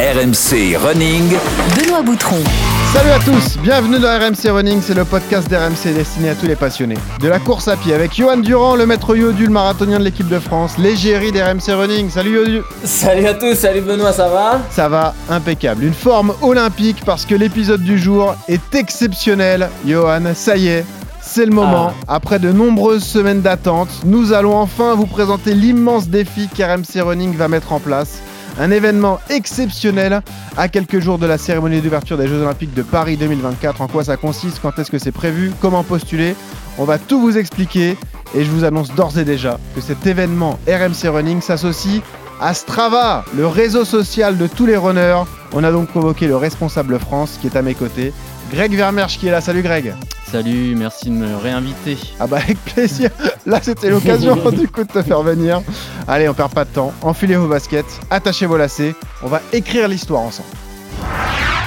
RMC Running. Benoît Boutron. Salut à tous, bienvenue dans RMC Running, c'est le podcast d'RMC destiné à tous les passionnés. De la course à pied avec Johan Durand, le maître Yodu, le marathonien de l'équipe de France, l'égérie d'RMC Running. Salut Yodu Salut à tous, salut Benoît, ça va? Ça va, impeccable. Une forme olympique parce que l'épisode du jour est exceptionnel. Johan, ça y est, c'est le moment. Après de nombreuses semaines d'attente, nous allons enfin vous présenter l'immense défi qu'RMC Running va mettre en place. Un événement exceptionnel à quelques jours de la cérémonie d'ouverture des Jeux Olympiques de Paris 2024. En quoi ça consiste? Quand est-ce que c'est prévu? Comment postuler? On va tout vous expliquer et je vous annonce d'ores et déjà que cet événement RMC Running s'associe à Strava, le réseau social de tous les runners. On a donc convoqué le responsable France qui est à mes côtés, Greg Vermersch qui est là. Salut Greg. Salut, merci de me réinviter. Ah bah avec plaisir. Là c'était l'occasion du coup de te faire venir. Allez, on perd pas de temps. Enfilez vos baskets, attachez vos lacets. On va écrire l'histoire ensemble.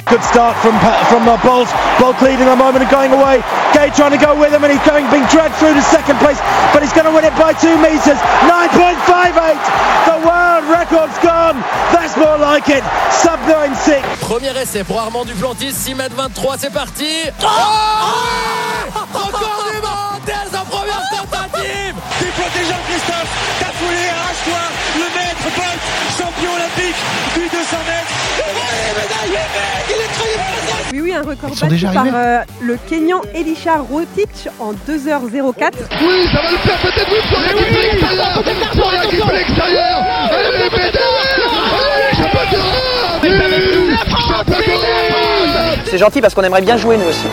Good start from from uh, Bolt. Bolt leading a moment and going away. Gay trying to go with him and he's going being dragged through to second place, but he's going to win it by two meters. 9.58. The world record's gone. That's more like it. Sub 96. Premier essai pour Armand Duplantis, 6 mètres 23, c'est parti. Oh Record du monde dès sa première tentative. Tu protèges Jean-Christophe. T'as foulé, arrache-toi. Le maître Bolt, champion olympique du 200 mètres. Un record battu déjà par arrivés. euh, le Kenyan Elisha Rotich en 2h04. Oui, ça va le faire peut-être oui, pour la qui l'extérieur Pour la C'est gentil parce qu'on aimerait bien jouer nous aussi.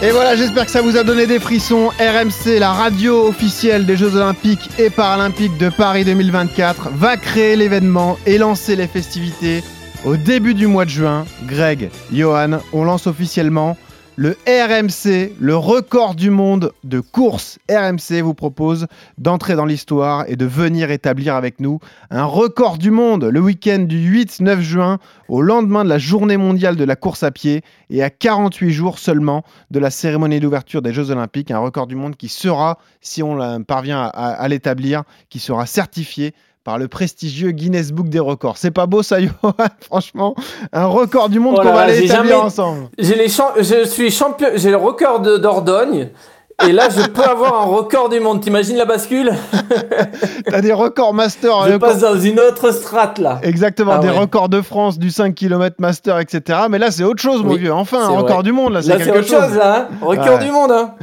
Et voilà, j'espère que ça vous a donné des frissons. RMC, la radio officielle des Jeux Olympiques et Paralympiques de Paris 2024, va créer l'événement et lancer les festivités au début du mois de juin. Greg, Johan, on lance officiellement le RMC, le record du monde de course RMC vous propose d'entrer dans l'histoire et de venir établir avec nous un record du monde le week-end du 8-9 juin au lendemain de la journée mondiale de la course à pied et à 48 jours seulement de la cérémonie d'ouverture des Jeux Olympiques. Un record du monde qui sera, si on parvient à l'établir, qui sera certifié par le prestigieux Guinness Book des records. C'est pas beau ça, Johan Franchement, un record du monde Oh qu'on va aller établir jamais- ensemble. J'ai les champ- je suis champion, j'ai le record de Dordogne. Et là, je peux avoir un record du monde. T'imagines la bascule? T'as des records master. Je euh, passe dans une autre strate là. Exactement, Ah des ouais. records de France, du 5 km master, etc. Mais là, c'est autre chose, mon Oui, vieux. Enfin, un record vrai. du monde, là, c'est Là, c'est autre chose, là. hein. Record Ouais. du monde. Hein.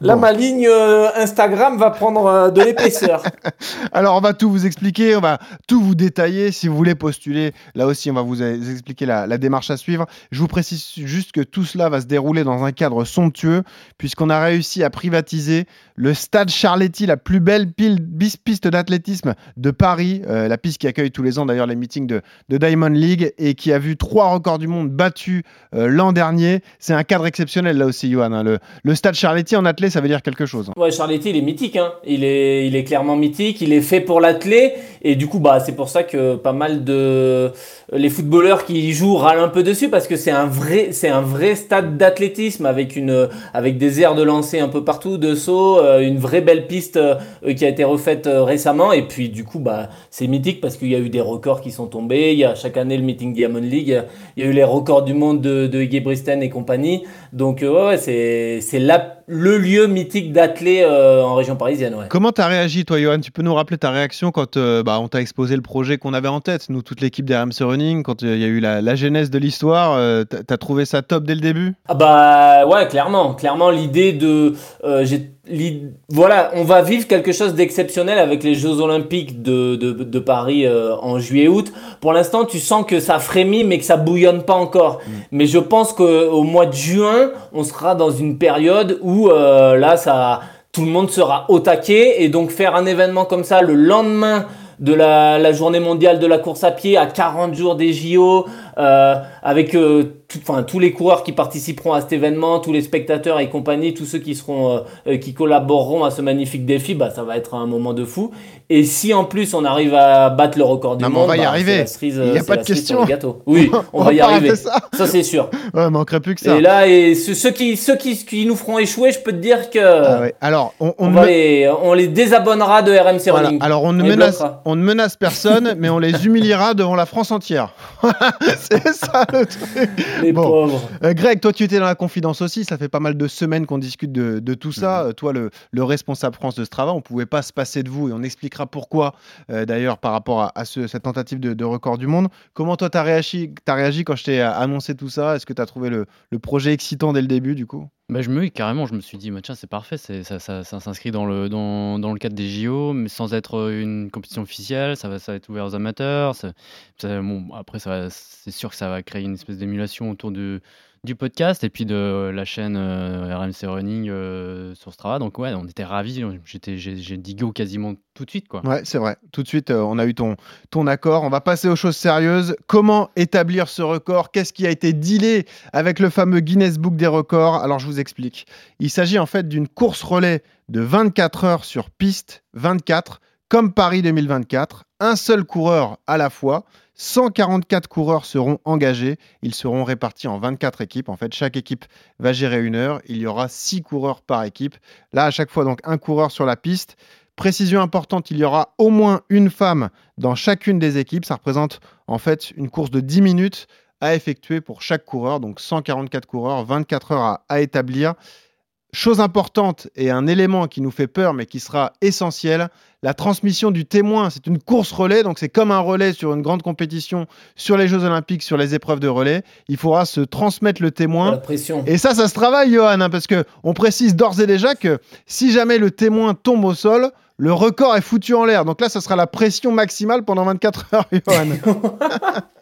Là, Bon. ma ligne euh, Instagram va prendre euh, de l'épaisseur. Alors, on va tout vous expliquer, on va tout vous détailler. Si vous voulez postuler, là aussi, on va vous euh, expliquer la, la démarche à suivre. Je vous précise juste que tout cela va se dérouler dans un cadre somptueux, puisqu'on a réussi à privatiser le stade Charletti, la plus belle pile- bis- piste d'athlétisme de Paris, euh, la piste qui accueille tous les ans d'ailleurs les meetings de, de Diamond League et qui a vu trois records du monde battus l'an dernier. C'est un cadre exceptionnel là aussi, Johan. hein. Le, le stade Charletti en ça veut dire quelque chose. Ouais, Charletti, il est mythique. Hein. Il, est, il est clairement mythique. Il est fait pour l'athlé. Et du coup, bah, c'est pour ça que pas mal de les footballeurs qui y jouent râlent un peu dessus parce que c'est un vrai, c'est un vrai stade d'athlétisme avec une, avec des aires de lancer un peu partout, de saut, euh, une vraie belle piste euh, qui a été refaite euh, récemment. Et puis, du coup, bah, c'est mythique parce qu'il y a eu des records qui sont tombés. Il y a chaque année le meeting Diamond League. Il y a eu les records du monde de, de Iggy Bristen et compagnie. Donc, ouais, c'est, c'est la, le lieu mythique d'athlée euh, en région parisienne. Ouais. Comment t'as réagi, toi, Johan? Tu peux nous rappeler ta réaction quand euh, bah, on t'a exposé le projet qu'on avait en tête, nous, toute l'équipe d'RMC Running, quand euh, il y a eu la, la genèse de l'histoire euh, T'as trouvé ça top dès le début? Ah bah ouais, clairement, clairement l'idée de, euh, j'ai- voilà, on va vivre quelque chose d'exceptionnel avec les Jeux Olympiques de, de, de Paris euh, en juillet-août. Pour l'instant, tu sens que ça frémit, mais que ça bouillonne pas encore. Mais je pense qu'au mois de juin, on sera dans une période où euh, là, ça, tout le monde sera au taquet et donc faire un événement comme ça le lendemain de la, la journée mondiale de la course à pied à 40 jours des JO, euh, avec euh, enfin, tous les coureurs qui participeront à cet événement, tous les spectateurs et compagnie, tous ceux qui seront, euh, qui collaboreront à ce magnifique défi, bah, ça va être un moment de fou. Et si en plus on arrive à battre le record du Non, monde, on va y bah, arriver. cerise, Il y a pas de question. Oui, on, On va y va arriver. ça. Ça, c'est sûr. Ouais, manquerait plus que ça. Et là, et ceux, ceux qui, ceux qui, qui nous feront échouer, je peux te dire que Ah ouais. Alors, on, on on, ne va me- les, on les désabonnera de RMC voilà. Running. Alors, on ne, menace, bloquera. on ne menace personne, mais on les humiliera devant la France entière. c'est ça le truc. Les Bon. pauvres. Euh, Greg, toi, tu étais dans la confidence aussi. Ça fait pas mal de semaines qu'on discute de, de tout ça. Euh, toi, le, le responsable France de Strava, on pouvait pas se passer de vous et on expliquera pourquoi, euh, d'ailleurs, par rapport à, à ce- cette tentative de, de record du monde. Comment toi, tu as réagi, t'as réagi quand je t'ai annoncé tout ça? Est-ce que tu as trouvé le, le projet excitant dès le début, du coup? Bah, je me carrément, je me suis dit, tiens, c'est parfait, ça, ça- s'inscrit dans le, dans, dans le cadre des JO, mais sans être euh, une compétition officielle, ça va, ça va être ouvert aux amateurs. bon, après, ça c'est sûr que ça va créer une espèce d'émulation autour de, du podcast et puis de la chaîne euh, RMC Running euh, sur Strava. Donc, ouais, on était ravis. J'étais, j'ai, j'ai dit go quasiment tout de suite, quoi. Ouais, c'est vrai. Tout de suite, euh, on a eu ton, ton accord. On va passer aux choses sérieuses. Comment établir ce record? Qu'est-ce qui a été dealé avec le fameux Guinness Book des records? Alors, je vous explique. Il s'agit en fait d'une course relais de 24 heures sur piste, 24, comme Paris 2024. Un seul coureur à la fois. 144 coureurs seront engagés. Ils seront répartis en 24 équipes. En fait, chaque équipe va gérer une heure. Il y aura 6 coureurs par équipe. Là, à chaque fois, donc, un coureur sur la piste. Précision importante, il y aura au moins une femme dans chacune des équipes. Ça représente en fait une course de 10 minutes à effectuer pour chaque coureur. Donc 144 coureurs, 24 heures à, à établir. Chose importante et un élément qui nous fait peur mais qui sera essentiel, la transmission du témoin. C'est une course relais, donc c'est comme un relais sur une grande compétition, sur les Jeux Olympiques, sur les épreuves de relais. Il faudra se transmettre le témoin. La pression. Et ça, ça se travaille, Johan, hein, parce que on précise d'ores et déjà que si jamais le témoin tombe au sol, le record est foutu en l'air. Donc là, ça sera la pression maximale pendant 24 heures, Johan.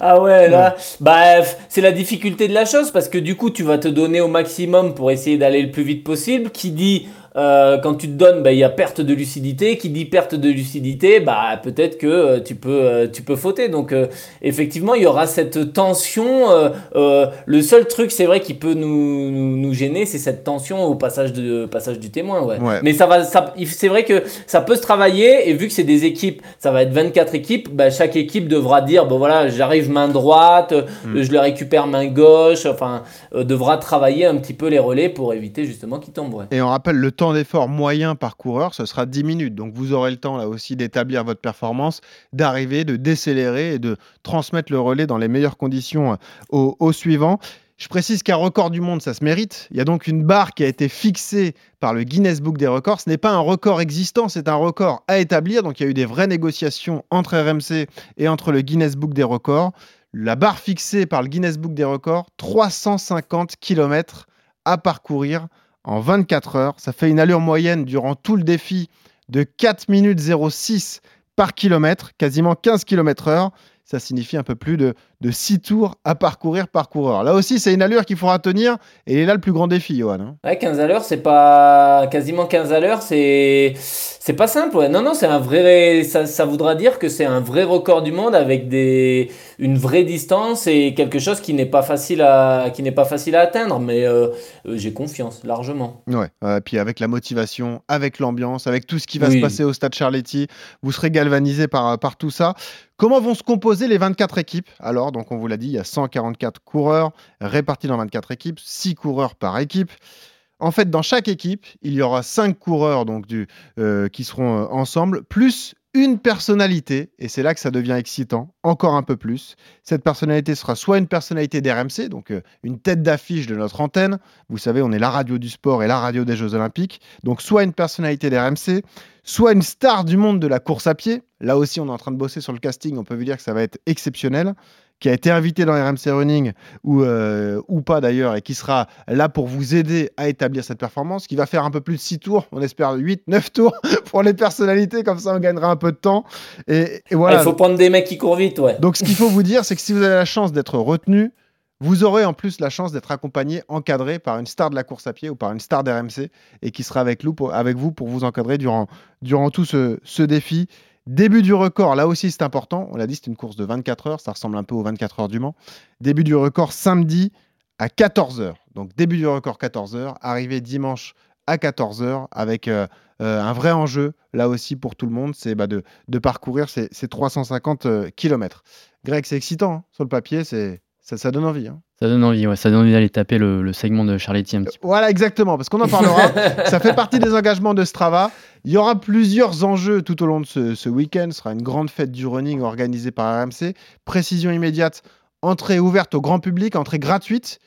Ah ouais, là, bah, c'est la difficulté de la chose parce que du coup, tu vas te donner au maximum pour essayer d'aller le plus vite possible. Qui dit, euh, quand tu te donnes, bah, il y a perte de lucidité. Qui dit perte de lucidité, bah, peut-être que euh, tu peux, euh, tu peux fauter. Donc, effectivement, il y aura cette tension. le seul truc, c'est vrai, qui peut nous, nous, nous gêner, c'est cette tension au passage, de, passage du témoin. Ouais. Ouais. Mais ça va, ça, il- c'est vrai que ça peut se travailler et vu que c'est des équipes, ça va être 24 équipes, bah, chaque équipe devra dire bon voilà, j'arrive main droite, euh, je le récupère main gauche, enfin devra travailler un petit peu les relais pour éviter justement qu'ils tombent. ouais. Et on rappelle, le temps d'effort moyen par coureur, ce sera 10 minutes. Donc vous aurez le temps là aussi d'établir votre performance, d'arriver, de décélérer et de transmettre le relais dans les meilleures conditions euh, au, au suivant. Je précise qu'un record du monde, ça se mérite. Il y a donc une barre qui a été fixée par le Guinness Book des records. Ce n'est pas un record existant, c'est un record à établir. Donc il y a eu des vraies négociations entre RMC et entre le Guinness Book des records. La barre fixée par le Guinness Book des records, 350 km à parcourir en 24 heures. Ça fait une allure moyenne durant tout le défi de 4 minutes 06 par kilomètre, quasiment 15 km heure. Ça signifie un peu plus de, de 6 tours à parcourir par coureur. Là aussi, c'est une allure qu'il faudra tenir. Et il est là le plus grand défi, Johan. hein. Ouais, 15 à l'heure, c'est pas quasiment 15 à l'heure, c'est c'est pas simple. Ouais. Non, non, c'est un vrai. Ça, ça voudra dire que c'est un vrai record du monde avec des une vraie distance et quelque chose qui n'est pas facile à qui n'est pas facile à atteindre. Mais euh, euh, j'ai confiance largement. Ouais. Euh, puis avec la motivation, avec l'ambiance, avec tout ce qui va Oui. se passer au stade Charletti, vous serez galvanisé par, par tout ça. Comment vont se composer les 24 équipes Alors, donc on vous l'a dit, il y a 144 coureurs répartis dans 24 équipes, 6 coureurs par équipe. En fait, dans chaque équipe, il y aura 5 coureurs donc, euh, qui seront euh, ensemble, plus une personnalité, et c'est là que ça devient excitant, encore un peu plus. Cette personnalité sera soit une personnalité d'RMC, donc euh, une tête d'affiche de notre antenne, vous savez, on est la radio du sport et la radio des Jeux Olympiques, donc soit une personnalité d'RMC, soit une star du monde de la course à pied. Là aussi, on est en train de bosser sur le casting, on peut vous dire que ça va être exceptionnel qui a été invité dans RMC Running ou, euh, ou pas d'ailleurs et qui sera là pour vous aider à établir cette performance, qui va faire un peu plus de 6 tours, on espère 8, 9 tours pour les personnalités, comme ça on gagnera un peu de temps. Et, et voilà. Ah, il faut prendre des mecs qui courent vite, ouais. Donc ce qu'il faut vous dire, c'est que si vous avez la chance d'être retenu, vous aurez en plus la chance d'être accompagné, encadré par une star de la course à pied ou par une star d'RMC et qui sera avec vous pour vous encadrer durant, durant tout ce, ce défi. Début du record, là aussi c'est important. On l'a dit, c'est une course de 24 heures. Ça ressemble un peu aux 24 heures du Mans. Début du record samedi à 14h. Donc début du record 14h. Arrivée dimanche à 14h avec euh, euh, un vrai enjeu, là aussi pour tout le monde, c'est bah, de, parcourir ces, ces 350 km. Greg, c'est excitant hein, sur le papier, c'est ça, ça donne envie. hein. Ça donne envie, ouais, ça donne envie d'aller taper le, le segment de Charletti un petit peu. Voilà, exactement, parce qu'on en parlera. ça fait partie des engagements de Strava. Il y aura plusieurs enjeux tout au long de ce, ce week-end. Ce sera une grande fête du running organisée par RMC. Précision immédiate, entrée ouverte au grand public, entrée gratuite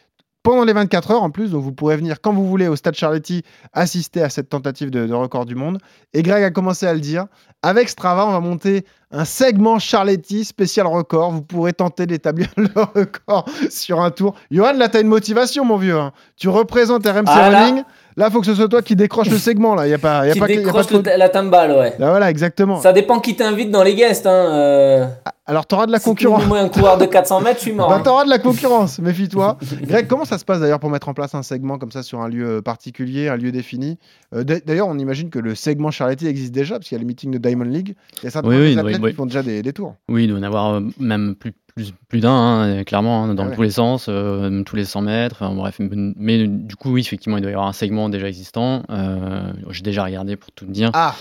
pendant les 24 heures en plus. Donc vous pourrez venir quand vous voulez au Stade Charletti assister à cette tentative de, de record du monde. Et Greg a commencé à le dire. Avec Strava, on va monter un segment Charletti spécial record. Vous pourrez tenter d'établir le record sur un tour. Johan, là, tu as une motivation, mon vieux. hein. Tu représentes RMC Ah, là. Running. Là, il faut que ce soit toi qui décroche le segment. Là, il y a pas, y a Qui pas, que- y a pas décroche trop- la timbale, ouais. Là, voilà, exactement. Ça dépend qui t'invite dans les guests. Hein. euh. Alors, tu auras de la Si tu concurrence. moi, un coureur de 400 mètres, je suis mort. Bah, hein. t'auras de la concurrence, méfie-toi. Greg, comment ça se passe d'ailleurs pour mettre en place un segment comme ça sur un lieu euh, particulier, un lieu défini? Euh, d'a- D'ailleurs, on imagine que le segment Charletti existe déjà, parce qu'il y a le meeting de Diamond League. Il y a certains Oui, oui, athlètes oui, oui. qui font déjà des, des tours. Oui, il doit y en avoir euh, même plus, plus, plus d'un, hein, clairement, hein, dans Ah ouais. tous les sens, euh, tous les 100 mètres. enfin, bref, mais du coup, oui, effectivement, il doit y avoir un segment déjà existant. Euh, J'ai déjà regardé pour tout te dire. Ah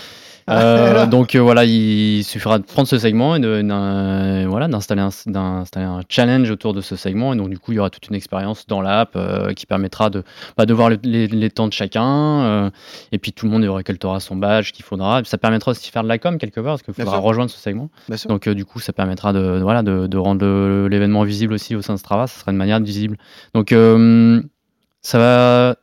Euh, donc euh, voilà, il suffira de prendre ce segment et de, d'un- voilà, d'installer un, d'installer un challenge autour de ce segment. Et donc du coup, il y aura toute une expérience dans l'app euh, qui permettra de, bah, de voir le- les, les temps de chacun. et puis tout le monde récoltera son badge qu'il faudra. Ça permettra aussi de faire de la com quelque part parce qu'il faudra rejoindre ce segment. Donc du coup, ça permettra de, de- voilà, de, de rendre le- l'événement visible aussi au sein de Strava. Ça sera une manière de visible. Donc ça va,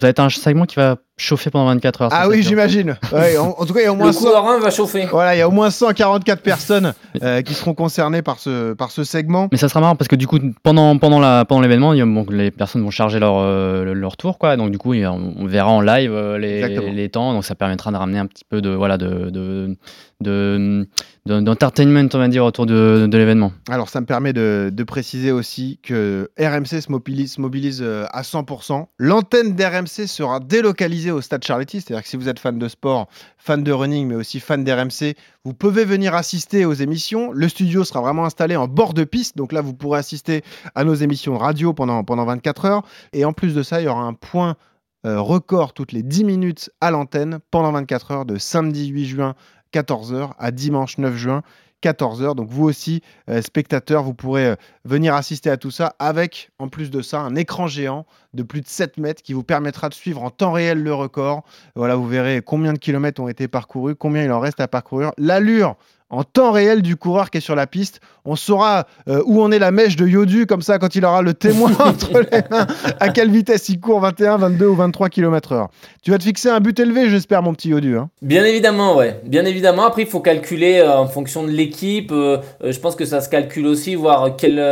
ça va être un segment qui va chauffer pendant 24 heures. Ah oui, j'imagine. Ouais, en, en tout cas, il y a au moins Le 100 coureur 1 va chauffer. Voilà, il y a au moins 144 personnes euh, qui seront concernées par ce, par ce segment. Mais ça sera marrant parce que du coup, pendant, pendant, la, pendant l'événement, il y a- bon, les personnes vont charger leur, euh, leur tour. Quoi. Donc du coup, on verra en live euh, les, les temps. Donc ça permettra de ramener un petit peu de, voilà, de, de, de, de- d'entertainment, on va dire, autour de, de l'événement. Alors, ça me permet de, de préciser aussi que RMC se mobilise, se mobilise à 100%. L'antenne d'RMC sera délocalisée au Stade Charletti, c'est-à-dire que si vous êtes fan de sport, fan de running, mais aussi fan d'RMC, vous pouvez venir assister aux émissions. Le studio sera vraiment installé en bord de piste, donc là, vous pourrez assister à nos émissions radio pendant, pendant 24 heures. Et en plus de ça, il y aura un point euh, record toutes les 10 minutes à l'antenne pendant 24 heures de samedi 8 juin 14h à dimanche 9 juin 14h. Donc vous aussi, euh, spectateurs, vous pourrez euh, venir assister à tout ça avec, en plus de ça, un écran géant de plus de 7 mètres qui vous permettra de suivre en temps réel le record. Voilà, vous verrez combien de kilomètres ont été parcourus, combien il en reste à parcourir, l'allure en temps réel du coureur qui est sur la piste. On saura euh, où en est la mèche de Yodu, comme ça, quand il aura le témoin entre les mains, à quelle vitesse il court, 21, 22 ou 23 km/h. Tu vas te fixer un but élevé, j'espère, mon petit Yodu. hein. Bien évidemment, ouais. Bien évidemment. Après, il faut calculer euh, en fonction de l'équipe. euh, je pense que ça se calcule aussi, voir quelle,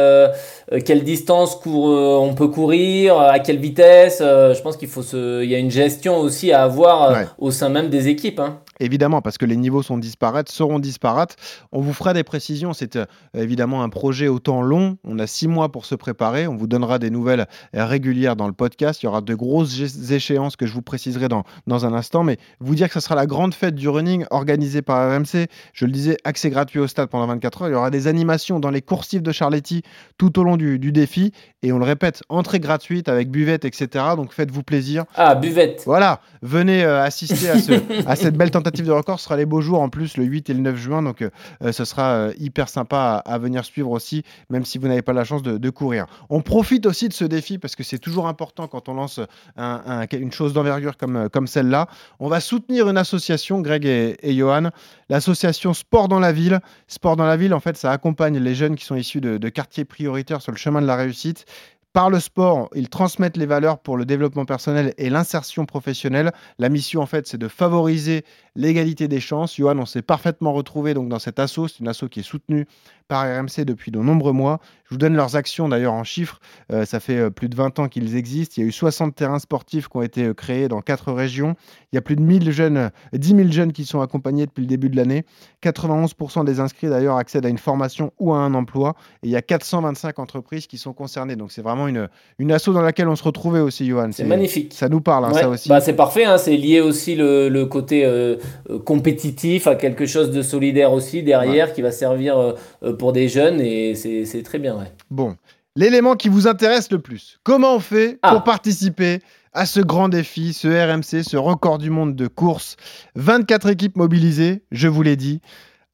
quelle distance court, on peut courir, à quelle vitesse. je pense qu'il faut se, il y a une gestion aussi à avoir Ouais. au sein même des équipes. Hein. Évidemment, parce que les niveaux sont disparates, seront disparates. On vous fera des précisions. C'est euh, évidemment un projet au temps long. On a six mois pour se préparer. On vous donnera des nouvelles euh, régulières dans le podcast. Il y aura de grosses échéances que je vous préciserai dans, dans un instant. Mais vous dire que ce sera la grande fête du running organisée par RMC. Je le disais, accès gratuit au stade pendant 24 heures. Il y aura des animations dans les coursifs de Charletti tout au long du, du défi. Et on le répète, entrée gratuite avec buvette, etc. Donc faites-vous plaisir. Ah, buvette. Voilà, venez euh, assister à, ce- à cette belle tentative de record. Sera les beaux jours en plus le 8 et le 9 juin. Donc euh, euh, ce sera euh, hyper sympa à, venir suivre aussi, même si vous n'avez pas la chance de, courir. On profite aussi de ce défi parce que c'est toujours important quand on lance un- un- une chose d'envergure comme, comme celle-là. On va soutenir une association, Greg et, Johan, l'association Sport dans la ville. Sport dans la ville, en fait, ça accompagne les jeunes qui sont issus de quartiers prioritaires sur le chemin de la réussite. Par le sport, ils transmettent les valeurs pour le développement personnel et l'insertion professionnelle. La mission, en fait, c'est de favoriser l'égalité des chances. Johan, on s'est parfaitement retrouvé dans cet asso. C'est une asso qui est soutenue par RMC depuis de nombreux mois. Je vous donne leurs actions d'ailleurs en chiffres. Euh, ça fait euh, plus de 20 ans qu'ils existent. Il y a eu 60 terrains sportifs qui ont été euh, créés dans quatre régions. Il y a plus de 1000 jeunes, euh, 10 000 jeunes qui sont accompagnés depuis le début de l'année. 91% des inscrits d'ailleurs accèdent à une formation ou à un emploi. Et il y a 425 entreprises qui sont concernées. Donc c'est vraiment une, une asso dans laquelle on se retrouvait aussi, Johan. C'est magnifique. Ça nous parle, hein, Ouais. ça aussi. Bah, c'est parfait, hein, c'est lié aussi le, le côté euh, compétitif à quelque chose de solidaire aussi derrière qui va servir euh, pour des jeunes et c'est très bien. Ouais. Bon, l'élément qui vous intéresse le plus, comment on fait Ah. pour participer à ce grand défi, ce RMC, ce record du monde de course? 24 équipes mobilisées, je vous l'ai dit.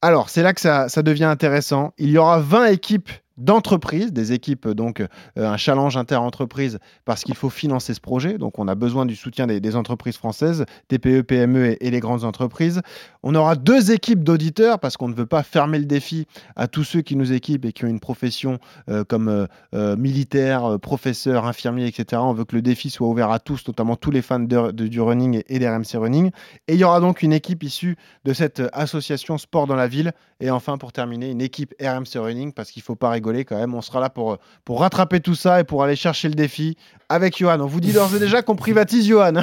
Alors, c'est là que ça, ça devient intéressant. Il y aura 20 équipes d'entreprises, des équipes, donc euh, un challenge inter-entreprise, parce qu'il faut financer ce projet. Donc, on a besoin du soutien des, entreprises françaises, TPE, PME et, les grandes entreprises. On aura deux équipes d'auditeurs, parce qu'on ne veut pas fermer le défi à tous ceux qui nous équipent et qui ont une profession euh, comme euh, militaire, professeur, infirmier, etc. On veut que le défi soit ouvert à tous, notamment tous les fans de- du running et, et des RMC Running. Et il y aura donc une équipe issue de cette association Sport dans la ville. Et enfin, pour terminer, une équipe RMC Running, parce qu'il ne faut pas rigoler quand même. On sera là pour, euh, pour rattraper tout ça et pour aller chercher le défi avec Johan. On vous dit d'ores et déjà qu'on privatise Johan.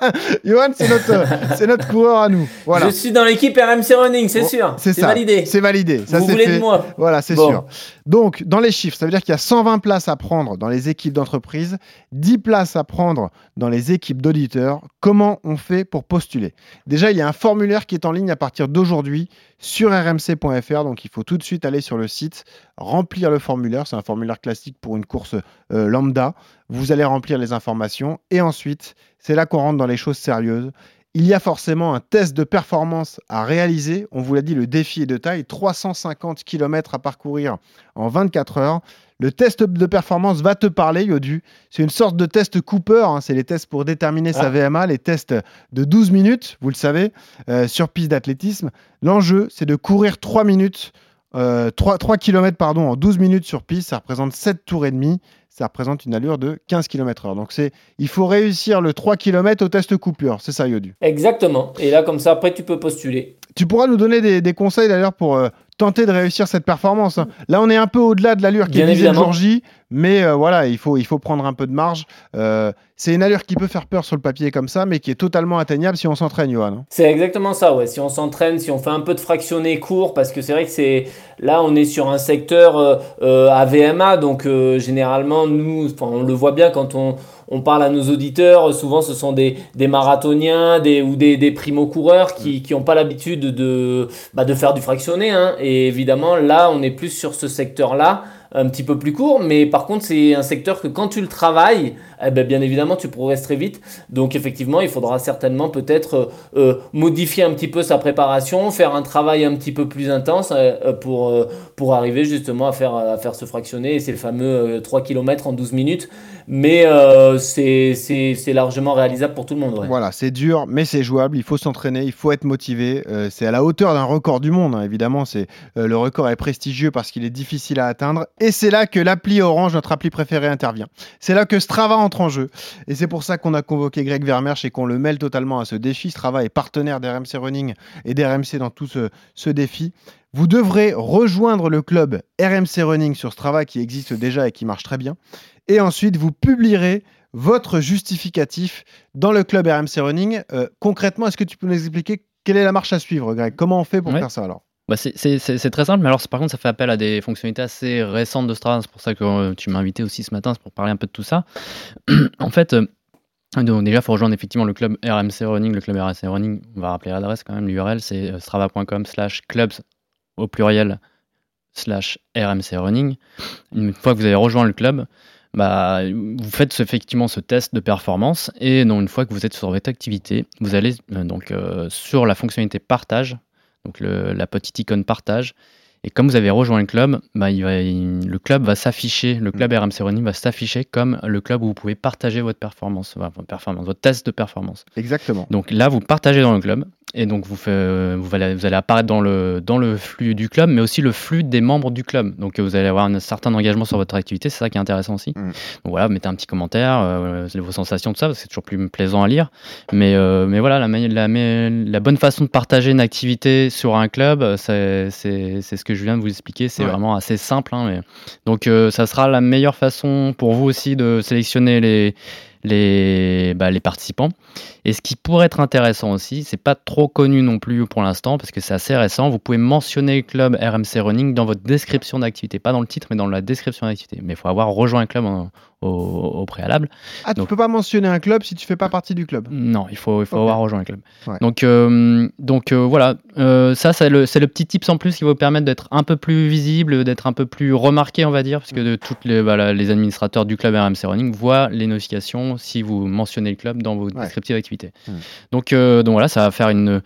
Johan, c'est notre, c'est notre coureur à nous. Voilà. Je suis dans l'équipe RMC Running, c'est Bon, sûr. C'est ça. validé. C'est validé. Ça, Vous c'est voulez fait. de moi Voilà, c'est Bon. sûr. Donc, dans les chiffres, ça veut dire qu'il y a 120 places à prendre dans les équipes d'entreprise, 10 places à prendre dans les équipes d'auditeurs. Comment on fait pour postuler? Déjà, il y a un formulaire qui est en ligne à partir d'aujourd'hui sur rmc.fr. Donc, il faut tout de suite aller sur le site, remplir le formulaire. C'est un formulaire classique pour une course euh, lambda. Vous allez remplir les informations et ensuite, c'est là qu'on rentre dans les choses sérieuses. Il y a forcément un test de performance à réaliser. On vous l'a dit, le défi est de taille. 350 km à parcourir en 24 heures. Le test de performance va te parler, Yodu. C'est une sorte de test Cooper. hein. C'est les tests pour déterminer sa Ah. VMA, les tests de 12 minutes, vous le savez, euh, sur piste d'athlétisme. L'enjeu, c'est de courir 3 minutes, euh, 3, 3 km pardon, en 12 minutes sur piste. Ça représente 7 tours et demi. Ça représente une allure de 15 km heure. Donc, c'est, il faut réussir le 3 km au test Cooper. C'est ça, Yodu. Exactement. Et là, comme ça, après, tu peux postuler. Tu pourras nous donner des, des conseils d'ailleurs pour euh, tenter de réussir cette performance. hein. Là, on est un peu au-delà de l'allure qui est visée le jour J, mais euh, voilà, il faut, il faut prendre un peu de marge. Euh, c'est une allure qui peut faire peur sur le papier comme ça, mais qui est totalement atteignable si on s'entraîne, Johan. C'est exactement ça, ouais. Si on s'entraîne, si on fait un peu de fractionné court, parce que c'est vrai que c'est là, on est sur un secteur euh, AVMA, donc euh, généralement, nous, on le voit bien quand on, on parle à nos auditeurs, souvent ce sont des, des marathoniens des, ou des, des primo-coureurs qui n'ont pas l'habitude de, bah, de faire du fractionné. hein. Et évidemment, là, on est plus sur ce secteur-là, un petit peu plus court, mais par contre, c'est un secteur que quand tu le travailles, eh ben, bien évidemment, tu progresses très vite. Donc, effectivement, il faudra certainement peut-être euh, euh, modifier un petit peu sa préparation, faire un travail un petit peu plus intense euh, pour, pour arriver justement à faire, à faire ce fractionné. Et c'est le fameux euh, 3 km en 12 minutes. Mais c'est largement réalisable pour tout le monde. Voilà, c'est dur, mais c'est jouable. Il faut s'entraîner, il faut être motivé. C'est à la hauteur d'un record du monde, hein, évidemment. C'est le record est prestigieux parce qu'il est difficile à atteindre, et c'est là que l'appli Orange, notre appli préférée, intervient. C'est là que Strava entre en jeu, et c'est pour ça qu'on a convoqué Greg Vermersch et qu'on le mêle totalement à ce défi. Strava est partenaire d'RMC Running et d'RMC dans tout ce, ce défi. Vous devrez rejoindre le club RMC Running sur Strava qui existe déjà et qui marche très bien. Et ensuite, vous publierez votre justificatif dans le club RMC Running. Euh, concrètement, est-ce que tu peux nous expliquer quelle est la marche à suivre, Greg? Comment on fait pour Ouais. faire ça alors? Bah, c'est- très simple, mais alors par contre ça fait appel à des fonctionnalités assez récentes de Strava, c'est pour ça que euh, tu m'as invité aussi ce matin, c'est pour parler un peu de tout ça. en fait, euh, donc déjà il faut rejoindre effectivement le club RMC Running, le club RMC Running, on va rappeler l'adresse quand même, l'URL c'est euh, strava.com slash clubs au pluriel slash RMC Running. Une fois que vous avez rejoint le club, bah, vous faites effectivement ce test de performance et donc une fois que vous êtes sur votre activité, vous allez donc sur la fonctionnalité partage, donc le- la petite icône partage. Et comme vous avez rejoint le club, bah, il va- il- le club va s'afficher, le club RMC Running va s'afficher comme le club où vous pouvez partager votre performance, enfin, performance, votre test de performance. Exactement. Donc là, vous partagez dans le club et donc vous, fait- vous, allez, vous allez apparaître dans le, dans le flux du club, mais aussi le flux des membres du club. Donc vous allez avoir un certain engagement sur votre activité, c'est ça qui est intéressant aussi. Mm. Donc voilà, vous mettez un petit commentaire, euh, vos sensations, tout ça, c'est toujours plus plaisant à lire. Mais, euh, mais voilà, la, bonne façon de partager une activité sur un club, euh, c'est ce que je viens de vous expliquer. C'est Ouais. vraiment assez simple. hein, mais... Donc euh, ça sera la meilleure façon pour vous aussi de sélectionner les les, bah, les participants. Et ce qui pourrait être intéressant aussi, c'est pas trop connu non plus pour l'instant parce que c'est assez récent. Vous pouvez mentionner le club RMC Running dans votre description d'activité, pas dans le titre, mais dans la description d'activité. Mais il faut avoir rejoint un club en- au, au préalable. Ah, tu Donc- peux pas mentionner un club si tu fais pas partie du club. Non, il faut, il faut avoir rejoint un club. Ouais. Donc, euh, donc euh, voilà, Euh, ça c'est le, petit tips en plus qui va vous permettre d'être un peu plus visible, d'être un peu plus remarqué, on va dire, parce que de toutes les, les administrateurs du club RMC Running voient les notifications si vous mentionnez le club dans vos Ouais. descriptifs d'activité. Mm. Donc, euh, donc voilà, ça va faire une,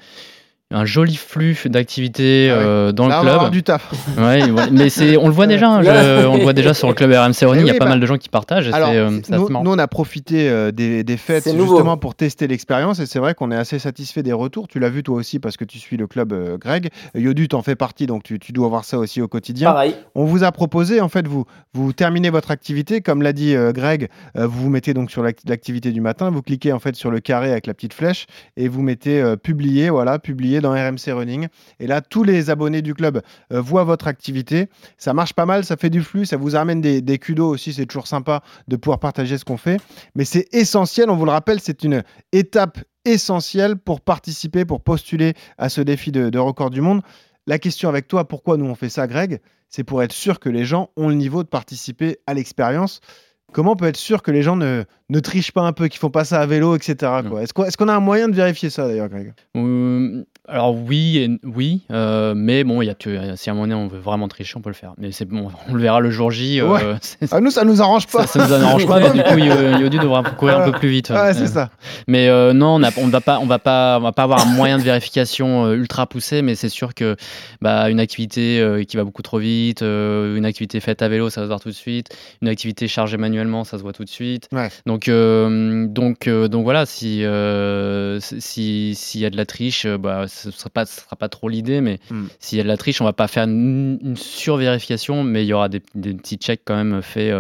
un joli flux d'activités Ah ouais. euh, dans Là, on le va avoir club. du taf. Ouais, ouais, mais c'est, on le voit déjà, hein, je- on le voit déjà sur le club RMC Running, il y a oui, pas bah, mal de gens qui partagent. et Alors, euh, nous, on a profité euh, des, des fêtes nouveau. justement pour tester l'expérience et c'est vrai qu'on est assez satisfait des retours. Tu l'as vu toi aussi parce que tu suis le club euh, Greg. Yodu t'en fait partie donc tu, tu dois voir ça aussi au quotidien. Pareil. On vous a proposé, en fait, vous, vous terminez votre activité, comme l'a dit euh, Greg, euh, vous vous mettez donc sur l'act- l'activité du matin, vous cliquez en fait sur le carré avec la petite flèche et vous mettez euh, publier, voilà, publier dans RMC Running. Et là, tous les abonnés du club euh, voient votre activité. Ça marche pas mal, ça fait du flux, ça vous amène des, des aussi, c'est toujours sympa de pouvoir partager ce qu'on fait. Mais c'est essentiel, on vous le rappelle, c'est une étape essentielle pour participer, pour postuler à ce défi de, de record du monde. La question avec toi, pourquoi nous on fait ça, Greg? C'est pour être sûr que les gens ont le niveau de participer à l'expérience. Comment on peut être sûr que les gens ne, ne trichent pas un peu, qu'ils font pas ça à vélo, etc. quoi Est-ce qu'on est-ce qu'on a un moyen de vérifier ça d'ailleurs, Greg? Euh, alors oui, et, oui, euh, mais bon, il y a, tu- si à un moment donné on veut vraiment tricher, on peut le faire. Mais c'est bon, on le verra le jour J. euh, Ouais. c'est- ah, Nous, ça nous arrange pas. ça, ça nous arrange pas, mais du coup, Yo- Yodu devra courir un peu plus vite. Ouais, c'est Euh, ça. Mais euh, non, on a- on va pas, on va pas, on va pas avoir un moyen de vérification euh, ultra poussé, mais c'est sûr que bah, une activité euh, qui va beaucoup trop vite, euh, une activité faite à vélo, ça va se voir tout de suite, une activité chargée manuellement, ça se voit tout de suite. Ouais. Donc, euh, donc, euh, donc voilà, si euh, si s'il y a de la triche, bah, ce sera pas, ce sera pas trop l'idée, mais Mm. s'il y a de la triche, on va pas faire une, une survérification, mais il y aura des, des petits checks quand même faits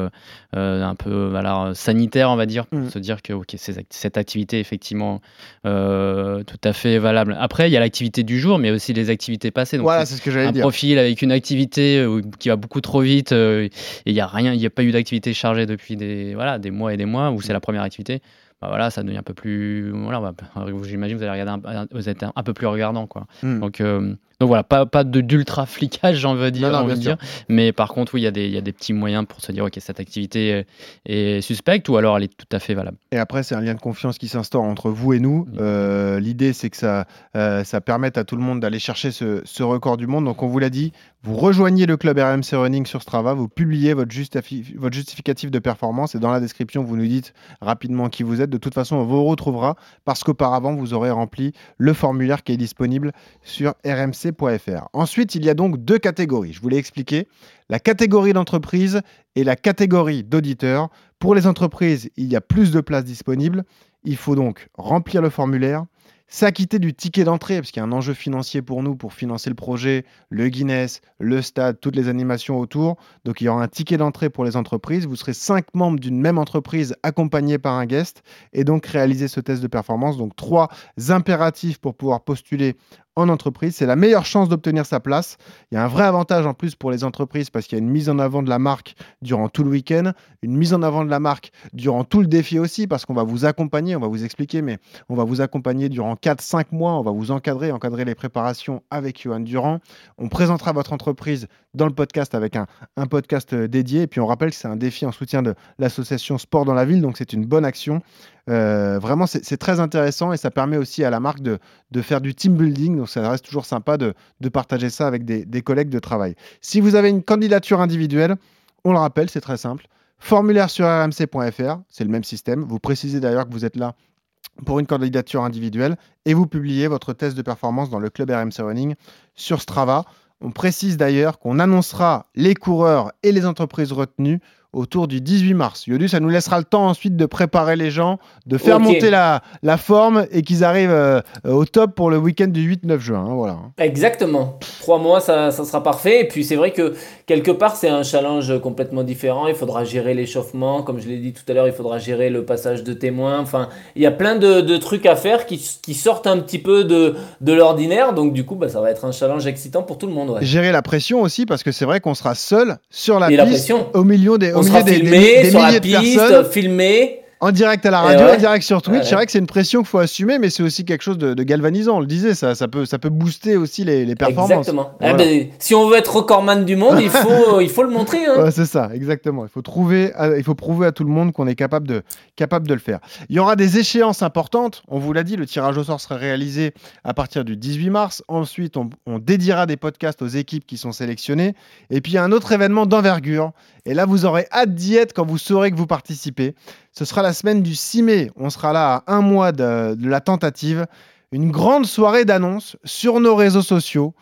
un peu voilà, sanitaires, on va dire, pour Mm. se dire que ok, act- cette activité est effectivement tout à fait valable. Après, il y a l'activité du jour, mais aussi les activités passées. Donc, Voilà, c'est ce que j'allais un dire. profil avec une activité qui va beaucoup trop vite et il y a rien, il n'y a pas eu d'activité chargée depuis des voilà des mois et des mois où c'est la première activité. Bah voilà, ça devient un peu plus voilà, va- j'imagine vous allez regarder un, vous êtes un, un peu plus regardant quoi. Hmm. Donc euh, donc voilà, pas, d'ultra flicage, j'en veux dire, Non, non. Mais par contre, oui, il y, a des- il y a des petits moyens pour se dire, ok, cette activité est, suspecte ou alors elle est tout à fait valable. Et après, c'est un lien de confiance qui s'instaure entre vous et nous. Euh, L'idée, c'est que ça, euh, ça permette à tout le monde d'aller chercher ce, ce record du monde. Donc, on vous l'a dit, vous rejoignez le club RMC Running sur Strava, vous publiez votre, justifi- votre justificatif de performance et dans la description, vous nous dites rapidement qui vous êtes. De toute façon, on vous retrouvera parce qu'auparavant, vous aurez rempli le formulaire qui est disponible sur Ensuite, il y a donc deux catégories. Je vous l'ai expliqué. La catégorie d'entreprise et la catégorie d'auditeurs. Pour les entreprises, il y a plus de places disponibles. Il faut donc remplir le formulaire, s'acquitter du ticket d'entrée, parce qu'il y a un enjeu financier pour nous pour financer le projet, le Guinness, le stade, toutes les animations autour. Donc il y aura un ticket d'entrée pour les entreprises. Vous serez cinq membres d'une même entreprise accompagnés par un guest et donc réaliser ce test de performance. Donc trois impératifs pour pouvoir postuler en entreprise. C'est la meilleure chance d'obtenir sa place. Il y a un vrai avantage en plus pour les entreprises parce qu'il y a une mise en avant de la marque durant tout le week-end, une mise en avant de la marque durant tout le défi aussi parce qu'on va vous accompagner, on va vous expliquer, mais on va vous accompagner durant 4-5 mois, on va vous encadrer, encadrer les préparations avec Johan Durand. On présentera votre entreprise dans le podcast avec un, un podcast euh, dédié. Et puis on rappelle que c'est un défi en soutien de l'association Sport dans la ville, donc c'est une bonne action. Euh, vraiment, c'est très intéressant et ça permet aussi à la marque de, de faire du team building. Donc, ça reste toujours sympa de, partager ça avec des, des collègues de travail. Si vous avez une candidature individuelle, on le rappelle, c'est très simple. Formulaire sur rmc.fr, c'est le même système. Vous précisez d'ailleurs que vous êtes là pour une candidature individuelle et vous publiez votre test de performance dans le club RMC Running sur Strava. On précise d'ailleurs qu'on annoncera les coureurs et les entreprises retenues autour du 18 mars. Yodu, ça nous laissera le temps ensuite de préparer les gens, de faire monter la, la forme et qu'ils arrivent euh, au top pour le week-end du 8-9 juin. hein, voilà. Exactement. Trois mois, ça, ça sera parfait. Et puis c'est vrai que quelque part, c'est un challenge complètement différent. Il faudra gérer l'échauffement. Comme je l'ai dit tout à l'heure, il faudra gérer le passage de témoins. Enfin, il y a plein de, de trucs à faire qui, qui sortent un petit peu de, de l'ordinaire. Donc du coup, bah, ça va être un challenge excitant pour tout le monde. ouais. Gérer la pression aussi parce que c'est vrai qu'on sera seul sur la Et la piste pression. au milieu des, On sera des, des- filmé des sur la milliers de piste, personnes. filmé. En direct à la radio, ouais. en direct sur Twitch. Ouais. C'est vrai que c'est une pression qu'il faut assumer, mais c'est aussi quelque chose de, de galvanisant. On le disait, ça, ça, peut, ça peut booster aussi les, les performances. Exactement. Eh ben, si on veut être recordman du monde, il faut, il faut le montrer. hein. Ouais, c'est ça, exactement. Il faut trouver, à- il faut prouver à tout le monde qu'on est capable de, capable de le faire. Il y aura des échéances importantes. On vous l'a dit, le tirage au sort sera réalisé à partir du 18 mars. Ensuite, on, on dédiera des podcasts aux équipes qui sont sélectionnées. Et puis, il y a un autre événement d'envergure. Et là, vous aurez hâte d'y être quand vous saurez que vous participez. Ce sera la semaine du 6 mai. On sera là à un mois de, de la tentative. Une grande soirée d'annonces sur nos réseaux sociaux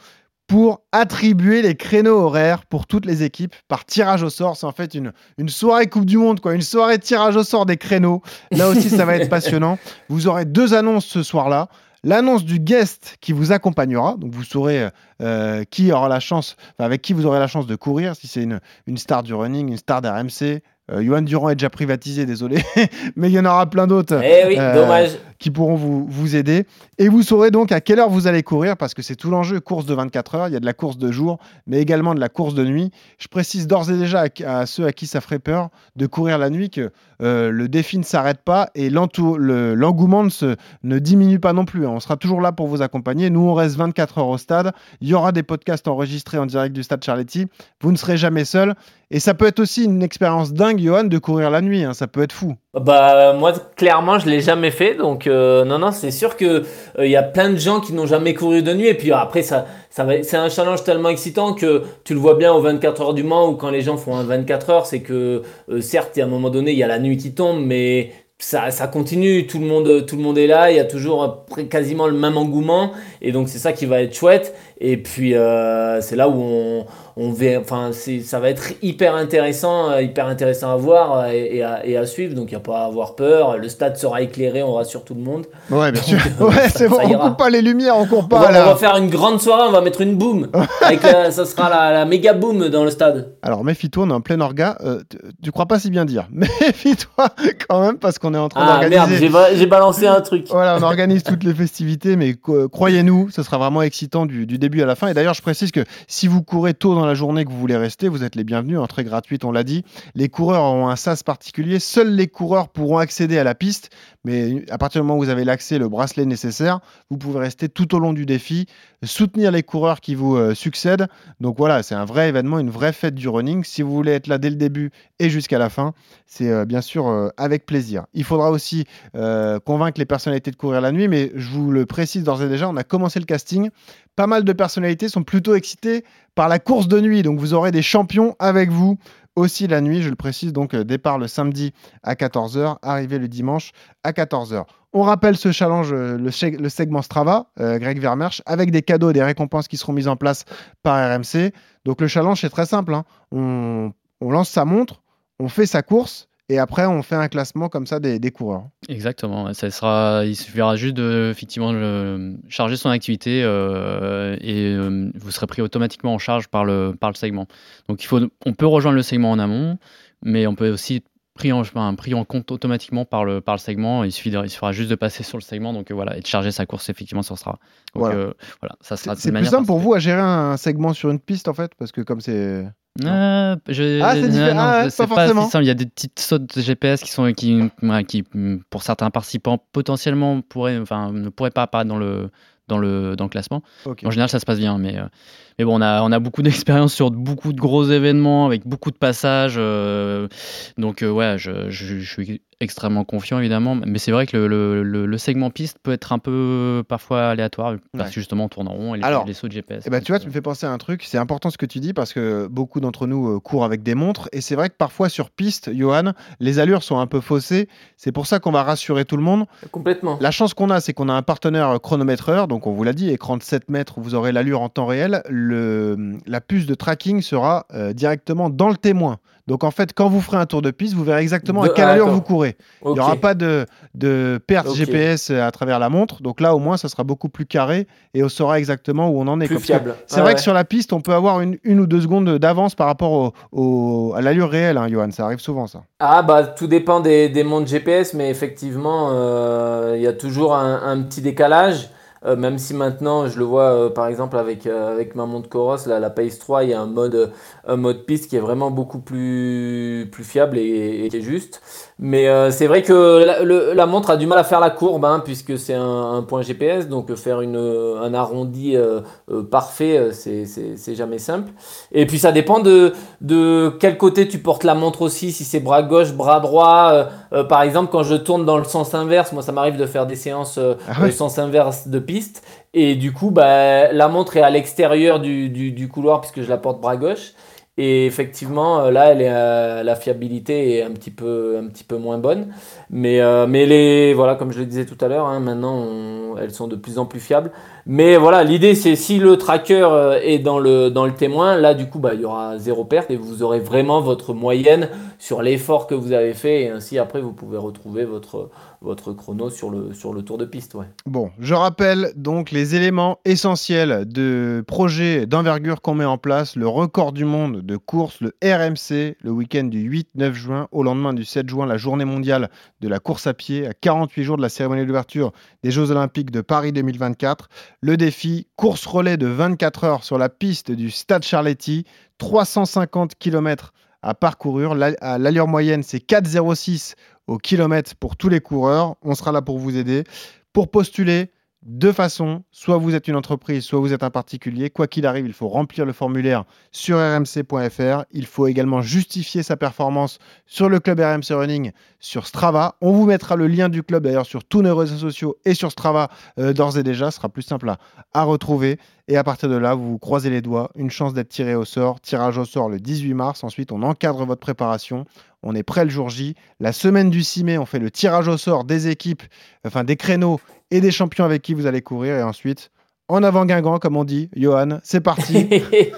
pour attribuer les créneaux horaires pour toutes les équipes par tirage au sort. C'est en fait une, une soirée Coupe du Monde, quoi. Une soirée tirage au sort des créneaux. Là aussi, ça va être passionnant. Vous aurez deux annonces ce soir-là. L'annonce du guest qui vous accompagnera, donc vous saurez euh, qui aura la chance, enfin, avec qui vous aurez la chance de courir, si c'est une, une star du running, une star d'RMC. Euh, Johan Durand est déjà privatisé, désolé, mais il y en aura plein d'autres Eh oui, Euh, dommage. Qui pourront vous, vous aider. Et vous saurez donc à quelle heure vous allez courir, parce que c'est tout l'enjeu, course de 24 heures, il y a de la course de jour, mais également de la course de nuit. Je précise d'ores et déjà à, ceux à qui ça ferait peur de courir la nuit que euh, le défi ne s'arrête pas et l'entou- le- l'engouement ne, ne diminue pas non plus. hein. On sera toujours là pour vous accompagner. Nous, on reste 24 heures au stade. Il y aura des podcasts enregistrés en direct du stade Charletti. Vous ne serez jamais seul. Et ça peut être aussi une expérience dingue, Johan, de courir la nuit. hein. Ça peut être fou. Bah moi clairement je l'ai jamais fait donc euh, non non c'est sûr que il y a plein de gens qui n'ont jamais couru de nuit et puis après ça ça va c'est un challenge tellement excitant que tu le vois bien aux 24 heures du Mans ou quand les gens font un 24 heures c'est que euh, certes à un moment donné il y a la nuit qui tombe mais ça, ça continue, tout le, monde, tout le monde est là, il y a toujours euh, quasiment le même engouement, et donc c'est ça qui va être chouette. Et puis euh, c'est là où on, on va, enfin c'est, ça va être hyper intéressant, euh, hyper intéressant à voir euh, et, et à, et à suivre. Donc il n'y a pas à avoir peur. Le stade sera éclairé, on rassure tout le monde. Ouais, bien sûr. euh, Ouais, c'est bon. On coupe pas les lumières, on court On pas. va, là. on va faire une grande soirée, on va mettre une boom. Avec la- ça sera la, la méga boom dans le stade. Alors méfie-toi, on est en plein orga. Euh, tu, tu crois pas si bien dire. Méfie-toi quand même parce qu'on est en train Ah merde, d'organiser. j'ai, ba- j'ai balancé un truc. Voilà, on organise toutes les festivités, mais croyez-nous, ce sera vraiment excitant du, du début à la fin. Et d'ailleurs, je précise que si vous courez tôt dans la journée que vous voulez rester, vous êtes les bienvenus, entrée gratuite, on l'a dit. Les coureurs ont un sas particulier. Seuls les coureurs pourront accéder à la piste, mais à partir du moment où vous avez l'accès, le bracelet nécessaire, vous pouvez rester tout au long du défi, soutenir les coureurs qui vous euh, succèdent. Donc voilà, c'est un vrai événement, une vraie fête du running. Si vous voulez être là dès le début et jusqu'à la fin, c'est euh, bien sûr euh, avec plaisir. Il faudra aussi convaincre les personnalités de courir la nuit, mais je vous le précise d'ores et déjà, on a commencé le casting. Pas mal de personnalités sont plutôt excitées par la course de nuit, donc vous aurez des champions avec vous aussi la nuit, je le précise, donc euh, départ le samedi à 14h, arrivée le dimanche à 14h. On rappelle ce challenge, euh, le, segment Strava, euh, Greg Vermersch, avec des cadeaux et des récompenses qui seront mises en place par RMC. Donc le challenge est très simple, hein. on lance sa montre, on fait sa course, et après on fait un classement comme ça des, des coureurs. Exactement. Ça sera, il suffira juste de effectivement le- charger son activité euh, et euh, vous serez pris automatiquement en charge par le, par le segment. Donc il faut, on peut rejoindre le segment en amont, mais on peut aussi être pris en, enfin, pris en compte automatiquement par le, par le segment. Il, suffit de- il suffira juste de passer sur le segment donc euh, voilà, et de charger sa course effectivement sur Strava. Donc Voilà. euh, voilà, ça sera C'est plus simple pour vous à gérer un segment sur une piste en fait, parce que comme c'est... Euh, je- Ah, c'est différent. non, Ah, pas pas, forcément. Il y a des petites sautes GPS qui sont qui, pour certains participants potentiellement pourraient, enfin, ne pourraient pas apparaître dans le dans le dans le classement. En général, ça se passe bien, mais euh, mais bon, on a on a beaucoup d'expérience sur beaucoup de gros événements avec beaucoup de passages. euh, donc euh, ouais, je, je, je suis extrêmement confiant évidemment, mais c'est vrai que le, le, le- le segment piste peut être un peu parfois aléatoire parce Ouais. que justement on tourne en rond et les, Alors, les sauts de GPS. Eh ben, tu vois, tu me fais penser à un truc, c'est important ce que tu dis parce que beaucoup d'entre nous euh, courent avec des montres et c'est vrai que parfois sur piste, Johan, les allures sont un peu faussées. C'est pour ça qu'on va rassurer tout le monde. Complètement. La chance qu'on a, c'est qu'on a un partenaire chronométreur, donc on vous l'a dit, écran de 7 mètres, vous aurez l'allure en temps réel. Le, la puce de tracking sera euh, directement dans le témoin. Donc en fait, quand vous ferez un tour de piste, vous verrez exactement De- à quelle ah, allure vous courez. Il n'y aura pas de, de perte. GPS à travers la montre. Donc là, au moins, ça sera beaucoup plus carré et on saura exactement où on en est. Plus fiable. C'est Ah vrai ouais. que sur la piste, on peut avoir une, une ou deux secondes d'avance par rapport au, au- à l'allure réelle, hein, Johan. Ça arrive souvent, ça. Ah bah tout dépend des, des montres GPS, mais effectivement, euh, il y a toujours un, un petit décalage. Euh, même si maintenant, je le vois euh, par exemple avec, euh, avec ma montre Coros, la, la Pace 3, il y a un mode, un mode piste qui est vraiment beaucoup plus, plus fiable et, et qui est juste. Mais euh, c'est vrai que la, le- la montre a du mal à faire la courbe, hein, puisque c'est un, un point GPS, donc faire une, un arrondi euh, euh, parfait, euh, c'est- jamais simple. Et puis ça dépend de, de quel côté tu portes la montre aussi, si c'est bras gauche, bras droit. euh, euh, par exemple, quand je tourne dans le sens inverse, moi ça m'arrive de faire des séances euh, Ah euh, sens inverse de piste. Et du coup, bah, la montre est à l'extérieur du, du, du couloir puisque je la porte bras gauche. Et effectivement, euh, là, elle est, euh, la fiabilité est un petit peu, un petit peu moins bonne. Mais, euh, mais les, voilà, comme je le disais tout à l'heure, hein, maintenant, elles sont de plus en plus fiables. Mais voilà, l'idée, c'est si le tracker euh, est dans le, témoin, là, du coup, bah, il y aura zéro perte et vous aurez vraiment votre moyenne sur l'effort que vous avez fait. Et ainsi, après, vous pouvez retrouver votre, chrono sur le, tour de piste. Bon, je rappelle donc les éléments essentiels de projet d'envergure qu'on met en place. Le record du monde de course, le RMC, le week-end du 8-9 juin, au lendemain du 7 juin, la journée mondiale de la course à pied, à 48 jours de la cérémonie d'ouverture des Jeux Olympiques de Paris 2024. Le défi, course relais de 24 heures sur la piste du Stade Charletti, 350 km à parcourir. L'allure moyenne, c'est 4,06 au kilomètre pour tous les coureurs. On sera là pour vous aider. Pour postuler, deux façons. Soit vous êtes une entreprise, soit vous êtes un particulier. Quoi qu'il arrive, il faut remplir le formulaire sur rmc.fr. Il faut également justifier sa performance sur le club RMC Running sur Strava. On vous mettra le lien du club d'ailleurs sur tous nos réseaux sociaux et sur Strava euh, d'ores et déjà. Ce sera plus simple à, retrouver. Et à partir de là, vous vous croisez les doigts. Une chance d'être tiré au sort. Tirage au sort le 18 mars. Ensuite, on encadre votre préparation. On est prêt le jour J. La semaine du 6 mai, on fait le tirage au sort des équipes, enfin des créneaux et des champions avec qui vous allez courir. Et ensuite, en avant Guingamp, comme on dit, Johan, c'est parti. et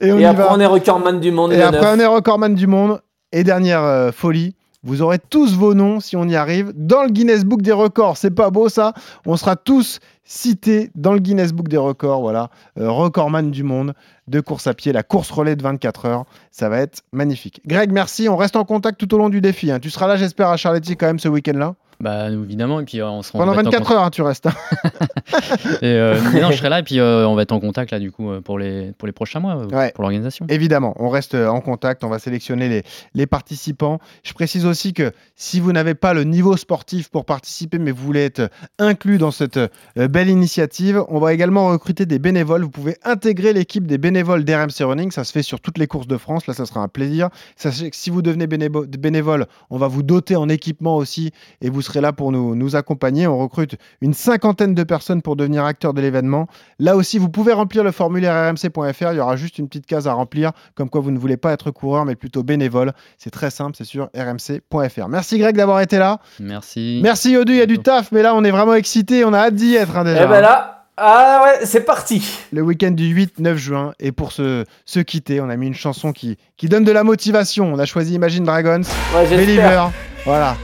et on y après, va. on est recordman du monde. Et après, on est recordman du monde. Et dernière euh, folie, vous aurez tous vos noms, si on y arrive, dans le Guinness Book des records. C'est pas beau ça On sera tous cités dans le Guinness Book des records. Voilà, Euh, recordman du monde de course à pied, la course relais de 24 heures. Ça va être magnifique. Greg, merci. On reste en contact tout au long du défi. hein. Tu seras là, j'espère, à Charletti quand même ce week-end-là? Bah, évidemment, et puis euh, on se Pendant on va être en 24 heures, hein, tu restes. hein. Et, euh, non, je serai là et puis euh, on va être en contact là du coup euh, pour les pour les prochains mois Ouais. pour l'organisation. Évidemment, on reste en contact, on va sélectionner les, les participants. Je précise aussi que si vous n'avez pas le niveau sportif pour participer, mais vous voulez être inclus dans cette belle initiative, on va également recruter des bénévoles. Vous pouvez intégrer l'équipe des bénévoles d'RMC Running, ça se fait sur toutes les courses de France, là ça sera un plaisir. Sachez que si vous devenez bénévo- bénévole, on va vous doter en équipement aussi et vous serez là pour nous, nous accompagner. On recrute une cinquantaine de personnes pour devenir acteurs de l'événement. Là aussi, vous pouvez remplir le formulaire rmc.fr. Il y aura juste une petite case à remplir, comme quoi vous ne voulez pas être coureur, mais plutôt bénévole. C'est très simple, c'est sur rmc.fr. Merci Greg d'avoir été là. Merci. Merci Yodu, il y a du taf, mais là on est vraiment excités, on a hâte d'y être hein, déjà. Et ben là, ah ouais, c'est parti. Le week-end du 8-9 juin. Et pour se, se quitter, on a mis une chanson qui, qui donne de la motivation. On a choisi Imagine Dragons, Ouais, j'espère. Believer. Voilà.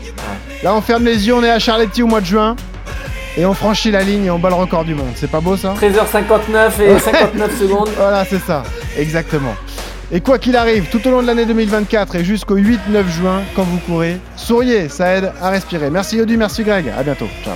Là on ferme les yeux, on est à Charletti au mois de juin. Et on franchit la ligne et on bat le record du monde. C'est pas beau ça 13h59 et 59 secondes. Voilà, c'est ça, exactement. Et quoi qu'il arrive, tout au long de l'année 2024 et jusqu'au 8-9 juin, quand vous courez, souriez, ça aide à respirer. Merci Yodu, merci Greg, à bientôt. Ciao.